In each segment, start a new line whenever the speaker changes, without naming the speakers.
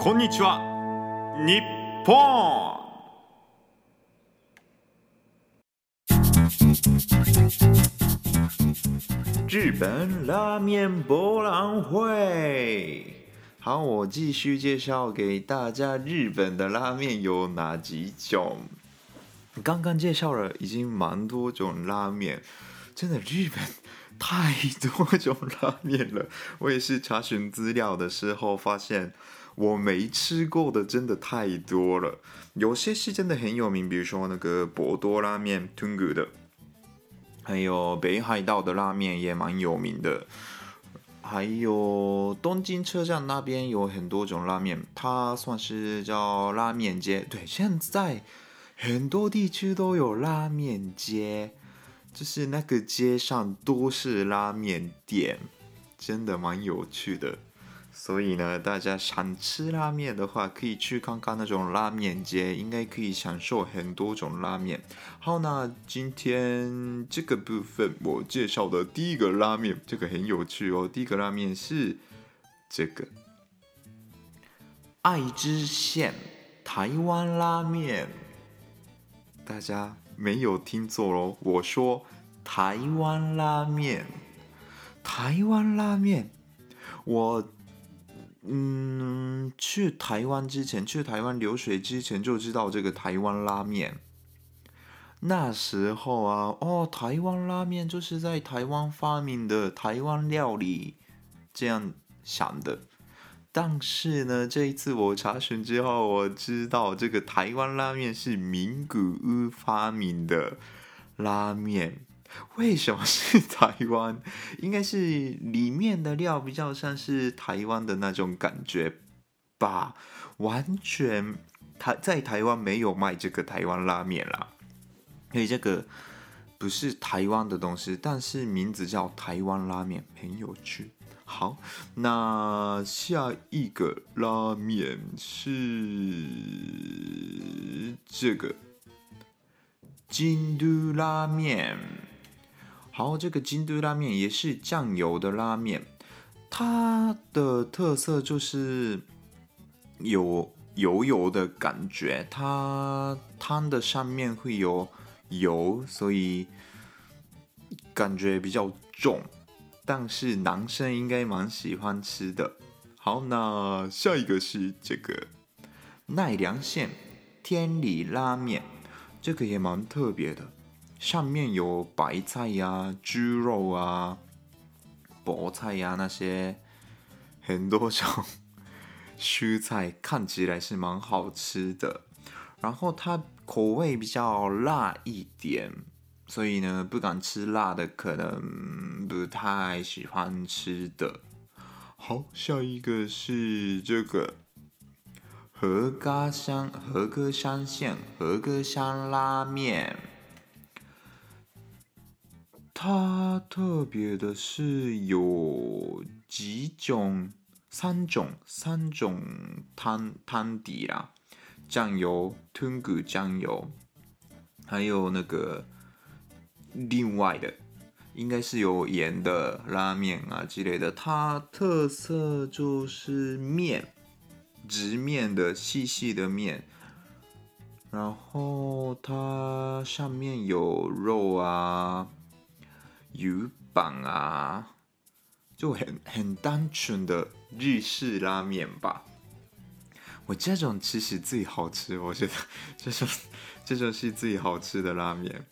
こんにちは，日本。日本拉面博览会，好，我继续介绍给大家日本的拉面有哪几种。刚刚介绍了已经蛮多种拉面，真的日本太多种拉面了。我也是查询资料的时候发现。 我没吃过的真的太多了，有些是真的很有名，比如说那个博多拉面 Tungu 的，还有北海道的拉面也蛮有名的，还有东京车站那边有很多种拉面，它算是叫拉面街。对，现在很多地区都有拉面街，就是那个街上都是拉面店，真的蛮有趣的。所以呢，大家想吃拉面的话，可以去看看那种拉面街，应该可以享受很多种拉面。好，那今天这个部分我介绍的第一个拉面，这个很有趣哦。第一个拉面是这个爱知县台湾拉面，大家没有听错喽，我说台湾拉面，台湾拉面，我。嗯，去台湾之前，去台湾留学之前就知道这个台湾拉面。那时候啊，哦，台湾拉面就是在台湾发明的台湾料理，这样想的。但是呢，这一次我查询之后，我知道这个台湾拉面是名古屋发明的拉面。为什么是台湾？应该是里面的料比较像是台湾的那种感觉吧。完全台在台湾没有卖这个台湾拉面啦，所以这个不是台湾的东西，但是名字叫台湾拉面，很有趣。好，那下一个拉面是这个京都拉面。好，这个京都拉面也是酱油的拉面，它的特色就是有油油的感觉，它汤的上面会有油，所以感觉比较重，但是男生应该蛮喜欢吃的。好，那下一个是这个奈良县天理拉面，这个也蛮特别的。上面有白菜呀、猪肉啊、菠菜呀、那些很多种蔬菜，看起来是蛮好吃的。然后它口味比较辣一点，所以呢，不敢吃辣的可能不太喜欢吃的。好，下一个是这个和歌山和歌山县和歌山拉面。它特别的是有几种，三种三种汤汤底啦，酱油豚骨酱油，还有那个另外的，应该是有盐的拉面啊之类的。它特色就是面，直面的细细的面，然后它上面有肉啊。鱼板啊，就很很单纯的日式拉面吧。我这种其实最好吃，我觉得 这种这种是最好吃的拉面。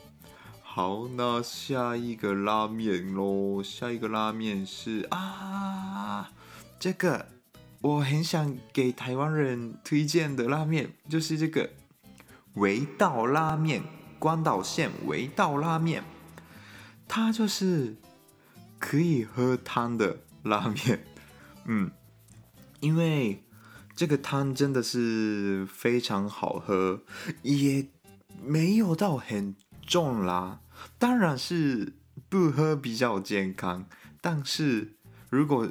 好，那下一个拉面喽，下一个拉面是啊，这个我很想给台湾人推荐的拉面就是这个味道拉面，关岛县味道拉面。它就是可以喝汤的拉面，嗯，因为这个汤真的是非常好喝，也没有到很重啦。当然是不喝比较健康，但是如果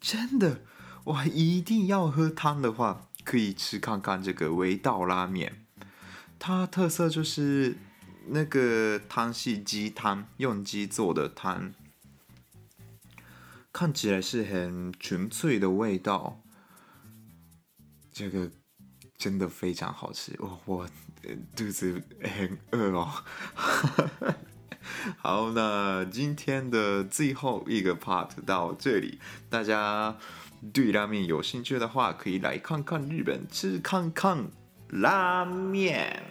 真的哇一定要喝汤的话，可以吃看看这个味道拉面。它特色就是那个汤是鸡汤，用鸡做的汤，看起来是很纯粹的味道。这个真的非常好吃，我我肚子很饿哦。好，那今天的最后一个 part 到这里，大家对拉面有兴趣的话，可以来看看日本，吃看看拉面。